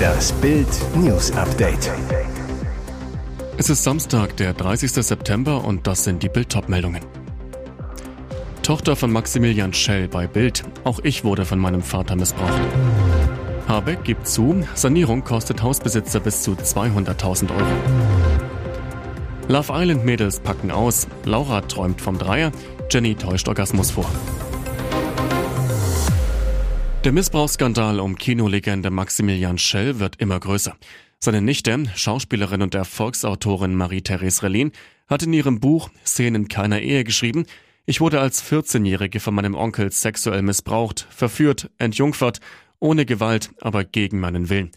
Das Bild News Update. Es ist Samstag, der 30. September und das sind die Bild meldungen Tochter von Maximilian Schell bei Bild. Auch ich wurde von meinem Vater missbraucht. Habeck gibt zu, Sanierung kostet Hausbesitzer bis zu 200.000 Euro. Love Island Mädels packen aus. Laura träumt vom Dreier. Jenny täuscht Orgasmus vor. Der Missbrauchsskandal um Kinolegende Maximilian Schell wird immer größer. Seine Nichte, Schauspielerin und Erfolgsautorin Marie-Therese Relin, hat in ihrem Buch Szenen keiner Ehe geschrieben, ich wurde als 14-Jährige von meinem Onkel sexuell missbraucht, verführt, entjungfert, ohne Gewalt, aber gegen meinen Willen.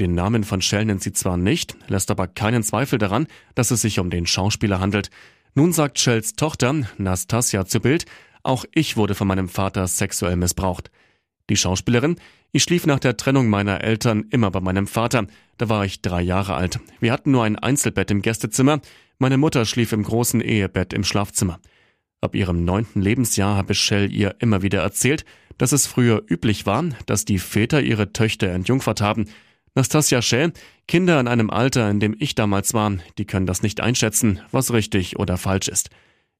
Den Namen von Schell nennt sie zwar nicht, lässt aber keinen Zweifel daran, dass es sich um den Schauspieler handelt. Nun sagt Shells Tochter, Nastasia, zu Bild, auch ich wurde von meinem Vater sexuell missbraucht. Die Schauspielerin, ich schlief nach der Trennung meiner Eltern immer bei meinem Vater. Da war ich drei Jahre alt. Wir hatten nur ein Einzelbett im Gästezimmer. Meine Mutter schlief im großen Ehebett im Schlafzimmer. Ab ihrem neunten Lebensjahr habe Shell ihr immer wieder erzählt, dass es früher üblich war, dass die Väter ihre Töchter entjungfert haben. Nastasia Shell, Kinder in einem Alter, in dem ich damals war, die können das nicht einschätzen, was richtig oder falsch ist.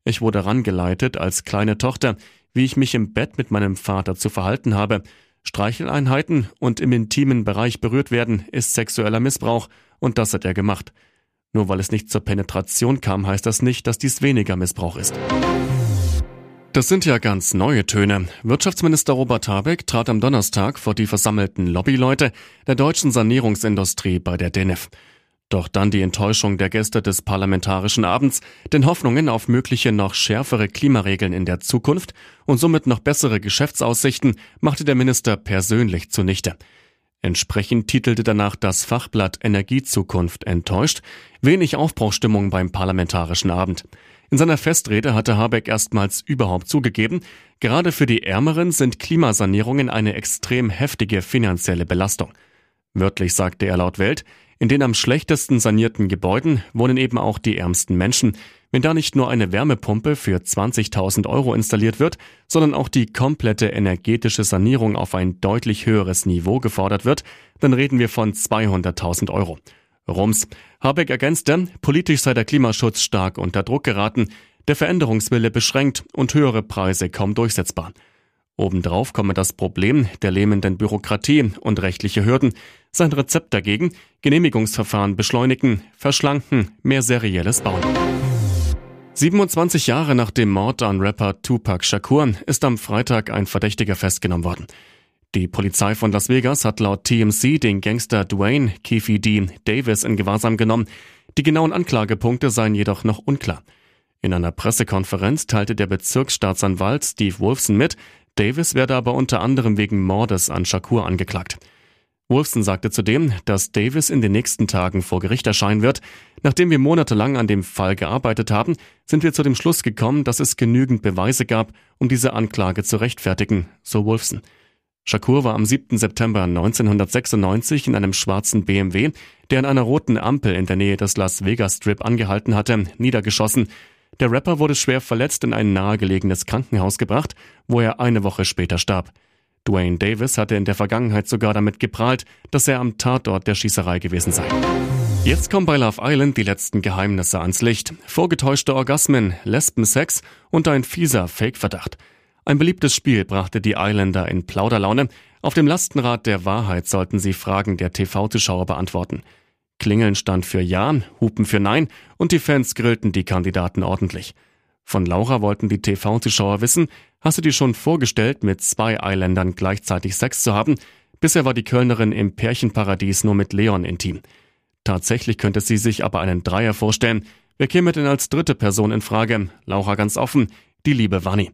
Ich wurde rangeleitet als kleine Tochter, wie ich mich im Bett mit meinem Vater zu verhalten habe. Streicheleinheiten und im intimen Bereich berührt werden ist sexueller Missbrauch und das hat er gemacht. Nur weil es nicht zur Penetration kam, heißt das nicht, dass dies weniger Missbrauch ist. Das sind ja ganz neue Töne. Wirtschaftsminister Robert Habeck trat am Donnerstag vor die versammelten Lobbyleute der deutschen Sanierungsindustrie bei der DENIF. Doch dann die Enttäuschung der Gäste des parlamentarischen Abends, denn Hoffnungen auf mögliche noch schärfere Klimaregeln in der Zukunft und somit noch bessere Geschäftsaussichten machte der Minister persönlich zunichte. Entsprechend titelte danach das Fachblatt Energiezukunft enttäuscht, wenig Aufbruchstimmung beim parlamentarischen Abend. In seiner Festrede hatte Habeck erstmals überhaupt zugegeben, gerade für die Ärmeren sind Klimasanierungen eine extrem heftige finanzielle Belastung. Wörtlich sagte er laut Welt, in den am schlechtesten sanierten Gebäuden wohnen eben auch die ärmsten Menschen. Wenn da nicht nur eine Wärmepumpe für 20.000 Euro installiert wird, sondern auch die komplette energetische Sanierung auf ein deutlich höheres Niveau gefordert wird, dann reden wir von 200.000 Euro. Rums. Habeck ergänzte, politisch sei der Klimaschutz stark unter Druck geraten, der Veränderungswille beschränkt und höhere Preise kaum durchsetzbar. Obendrauf komme das Problem der lähmenden Bürokratie und rechtliche Hürden. Sein Rezept dagegen Genehmigungsverfahren beschleunigen, verschlanken, mehr serielles Bauen. 27 Jahre nach dem Mord an Rapper Tupac Shakur ist am Freitag ein Verdächtiger festgenommen worden. Die Polizei von Las Vegas hat laut TMC den Gangster Dwayne Keefe D. Davis in Gewahrsam genommen. Die genauen Anklagepunkte seien jedoch noch unklar. In einer Pressekonferenz teilte der Bezirksstaatsanwalt Steve Wolfson mit, Davis werde aber unter anderem wegen Mordes an Shakur angeklagt. Wolfson sagte zudem, dass Davis in den nächsten Tagen vor Gericht erscheinen wird. Nachdem wir monatelang an dem Fall gearbeitet haben, sind wir zu dem Schluss gekommen, dass es genügend Beweise gab, um diese Anklage zu rechtfertigen, so Wolfson. Shakur war am 7. September 1996 in einem schwarzen BMW, der an einer roten Ampel in der Nähe des Las Vegas Strip angehalten hatte, niedergeschossen. Der Rapper wurde schwer verletzt in ein nahegelegenes Krankenhaus gebracht, wo er eine Woche später starb. Dwayne Davis hatte in der Vergangenheit sogar damit geprahlt, dass er am Tatort der Schießerei gewesen sei. Jetzt kommen bei Love Island die letzten Geheimnisse ans Licht. Vorgetäuschte Orgasmen, Lesbensex und ein fieser Fake-Verdacht. Ein beliebtes Spiel brachte die Islander in Plauderlaune. Auf dem Lastenrad der Wahrheit sollten sie Fragen der TV-Zuschauer beantworten. Klingeln stand für Ja, Hupen für Nein und die Fans grillten die Kandidaten ordentlich. Von Laura wollten die TV-Zuschauer wissen, hast du dir schon vorgestellt, mit zwei Islandern gleichzeitig Sex zu haben? Bisher war die Kölnerin im Pärchenparadies nur mit Leon intim. Tatsächlich könnte sie sich aber einen Dreier vorstellen. Wer käme denn als dritte Person in Frage? Laura ganz offen, die liebe Wanni.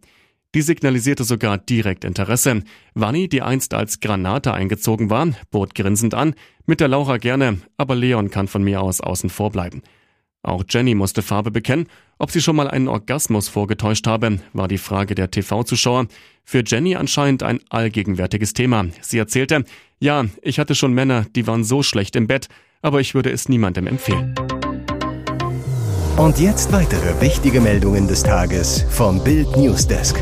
Die signalisierte sogar direkt Interesse. Vanni, die einst als Granate eingezogen war, bot grinsend an, mit der Laura gerne, aber Leon kann von mir aus außen vor bleiben. Auch Jenny musste Farbe bekennen. Ob sie schon mal einen Orgasmus vorgetäuscht habe, war die Frage der TV-Zuschauer. Für Jenny anscheinend ein allgegenwärtiges Thema. Sie erzählte, ja, ich hatte schon Männer, die waren so schlecht im Bett, aber ich würde es niemandem empfehlen. Und jetzt weitere wichtige Meldungen des Tages vom Bild Newsdesk.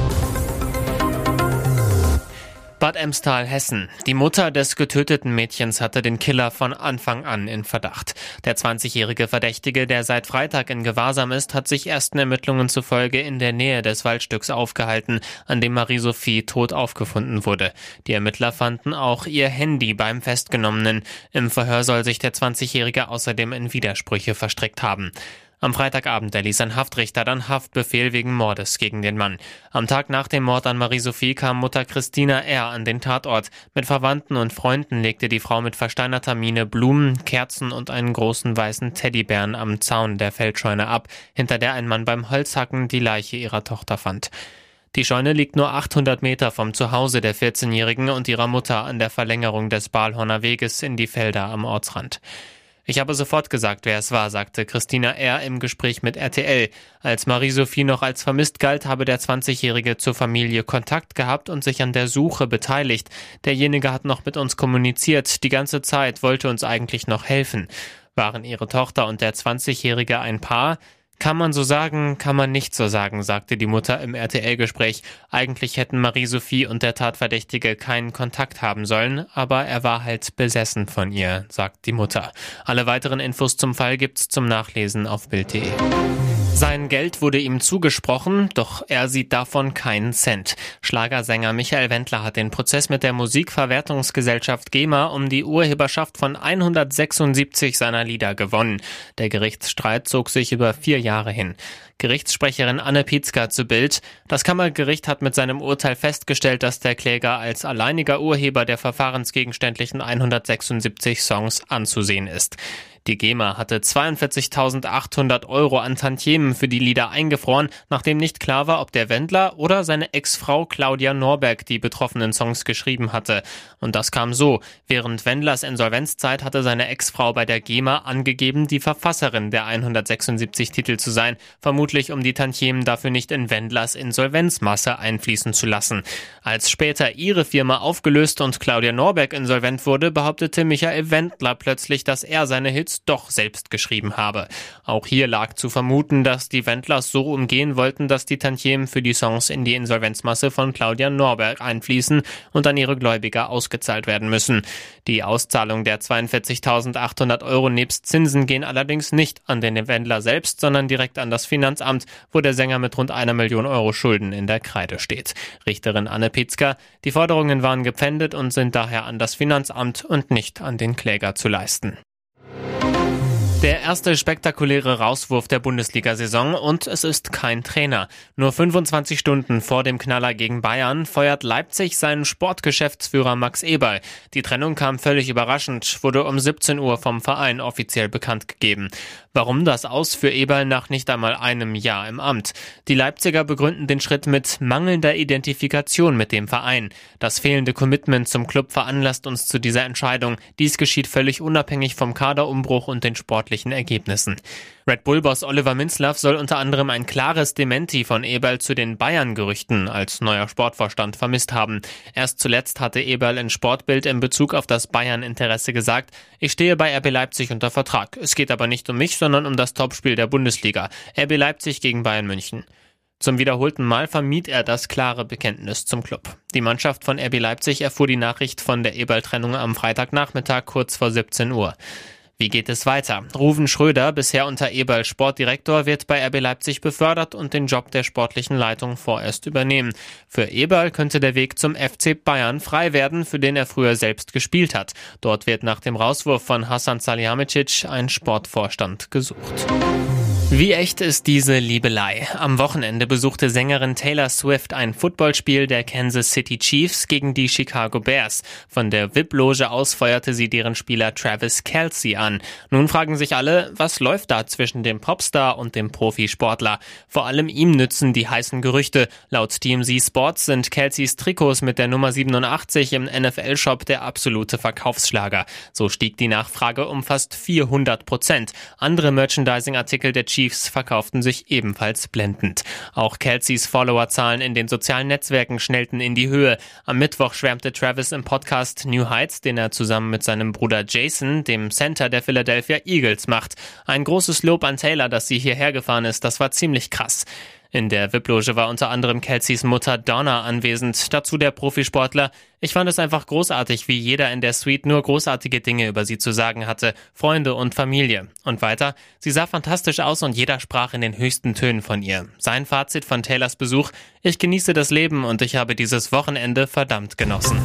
Bad Emstal, Hessen. Die Mutter des getöteten Mädchens hatte den Killer von Anfang an in Verdacht. Der 20-jährige Verdächtige, der seit Freitag in Gewahrsam ist, hat sich ersten Ermittlungen zufolge in der Nähe des Waldstücks aufgehalten, an dem Marie-Sophie tot aufgefunden wurde. Die Ermittler fanden auch ihr Handy beim Festgenommenen. Im Verhör soll sich der 20-jährige außerdem in Widersprüche verstrickt haben. Am Freitagabend erließ ein Haftrichter dann Haftbefehl wegen Mordes gegen den Mann. Am Tag nach dem Mord an Marie-Sophie kam Mutter Christina R. an den Tatort. Mit Verwandten und Freunden legte die Frau mit versteinerter Miene Blumen, Kerzen und einen großen weißen Teddybären am Zaun der Feldscheune ab, hinter der ein Mann beim Holzhacken die Leiche ihrer Tochter fand. Die Scheune liegt nur 800 Meter vom Zuhause der 14-Jährigen und ihrer Mutter an der Verlängerung des Balhorner Weges in die Felder am Ortsrand. Ich habe sofort gesagt, wer es war, sagte Christina R. im Gespräch mit RTL. Als Marie-Sophie noch als vermisst galt, habe der 20-Jährige zur Familie Kontakt gehabt und sich an der Suche beteiligt. Derjenige hat noch mit uns kommuniziert, die ganze Zeit, wollte uns eigentlich noch helfen. Waren ihre Tochter und der 20-Jährige ein Paar? Kann man so sagen, kann man nicht so sagen, sagte die Mutter im RTL-Gespräch. Eigentlich hätten Marie-Sophie und der Tatverdächtige keinen Kontakt haben sollen, aber er war halt besessen von ihr, sagt die Mutter. Alle weiteren Infos zum Fall gibt's zum Nachlesen auf Bild.de. Sein Geld wurde ihm zugesprochen, doch er sieht davon keinen Cent. Schlagersänger Michael Wendler hat den Prozess mit der Musikverwertungsgesellschaft GEMA um die Urheberschaft von 176 seiner Lieder gewonnen. Der Gerichtsstreit zog sich über vier Jahre hin. Gerichtssprecherin Anne Pietzka zu Bild. Das Kammergericht hat mit seinem Urteil festgestellt, dass der Kläger als alleiniger Urheber der verfahrensgegenständlichen 176 Songs anzusehen ist. Die GEMA hatte 42.800 Euro an Tantiemen für die Lieder eingefroren, nachdem nicht klar war, ob der Wendler oder seine Ex-Frau Claudia Norberg die betroffenen Songs geschrieben hatte. Und das kam so. Während Wendlers Insolvenzzeit hatte seine Ex-Frau bei der GEMA angegeben, die Verfasserin der 176 Titel zu sein, vermutlich um die Tantiemen dafür nicht in Wendlers Insolvenzmasse einfließen zu lassen. Als später ihre Firma aufgelöst und Claudia Norberg insolvent wurde, behauptete Michael Wendler plötzlich, dass er seine Hits Hits doch selbst geschrieben habe. Auch hier lag zu vermuten, dass die Wendlers so umgehen wollten, dass die Tantiemen für die Songs in die Insolvenzmasse von Claudia Norberg einfließen und an ihre Gläubiger ausgezahlt werden müssen. Die Auszahlung der 42.800 Euro nebst Zinsen gehen allerdings nicht an den Wendler selbst, sondern direkt an das Finanzamt, wo der Sänger mit rund einer Million Euro Schulden in der Kreide steht. Richterin Anne Pitzka, die Forderungen waren gepfändet und sind daher an das Finanzamt und nicht an den Kläger zu leisten. Der erste spektakuläre Rauswurf der Bundesliga-Saison und es ist kein Trainer. Nur 25 Stunden vor dem Knaller gegen Bayern feuert Leipzig seinen Sportgeschäftsführer Max Eberl. Die Trennung kam völlig überraschend, wurde um 17 Uhr vom Verein offiziell bekannt gegeben. Warum das aus für Eberl nach nicht einmal einem Jahr im Amt? Die Leipziger begründen den Schritt mit mangelnder Identifikation mit dem Verein. Das fehlende Commitment zum Club veranlasst uns zu dieser Entscheidung. Dies geschieht völlig unabhängig vom Kaderumbruch und den sportlichen sportlichen Ergebnissen. Red Bull-Boss Oliver Minzlaff soll unter anderem ein klares Dementi von Eberl zu den Bayern-Gerüchten als neuer Sportvorstand vermisst haben. Erst zuletzt hatte Eberl in Sportbild in Bezug auf das Bayern-Interesse gesagt, ich stehe bei RB Leipzig unter Vertrag. Es geht aber nicht um mich, sondern um das Topspiel der Bundesliga. RB Leipzig gegen Bayern München. Zum wiederholten Mal vermied er das klare Bekenntnis zum Club. Die Mannschaft von RB Leipzig erfuhr die Nachricht von der Eberl-Trennung am Freitagnachmittag kurz vor 17 Uhr. Wie geht es weiter? Ruven Schröder, bisher unter Eberl Sportdirektor, wird bei RB Leipzig befördert und den Job der sportlichen Leitung vorerst übernehmen. Für Eberl könnte der Weg zum FC Bayern frei werden, für den er früher selbst gespielt hat. Dort wird nach dem Rauswurf von Hassan Salihamidzic ein Sportvorstand gesucht. Wie echt ist diese Liebelei? Am Wochenende besuchte Sängerin Taylor Swift ein Footballspiel der Kansas City Chiefs gegen die Chicago Bears. Von der VIP-Loge aus feuerte sie deren Spieler Travis Kelsey an. Nun fragen sich alle, was läuft da zwischen dem Popstar und dem Profisportler? Vor allem ihm nützen die heißen Gerüchte. Laut TMZ Sports sind Kelseys Trikots mit der Nummer 87 im NFL-Shop der absolute Verkaufsschlager. So stieg die Nachfrage um fast 400 Prozent. Andere Merchandising-Artikel der Chiefs Chiefs verkauften sich ebenfalls blendend. Auch Kelseys Followerzahlen in den sozialen Netzwerken schnellten in die Höhe. Am Mittwoch schwärmte Travis im Podcast New Heights, den er zusammen mit seinem Bruder Jason, dem Center der Philadelphia Eagles, macht. Ein großes Lob an Taylor, dass sie hierher gefahren ist, das war ziemlich krass. In der VIP-Loge war unter anderem Kelseys Mutter Donna anwesend, dazu der Profisportler. Ich fand es einfach großartig, wie jeder in der Suite nur großartige Dinge über sie zu sagen hatte, Freunde und Familie. Und weiter, sie sah fantastisch aus und jeder sprach in den höchsten Tönen von ihr. Sein Fazit von Taylors Besuch, ich genieße das Leben und ich habe dieses Wochenende verdammt genossen.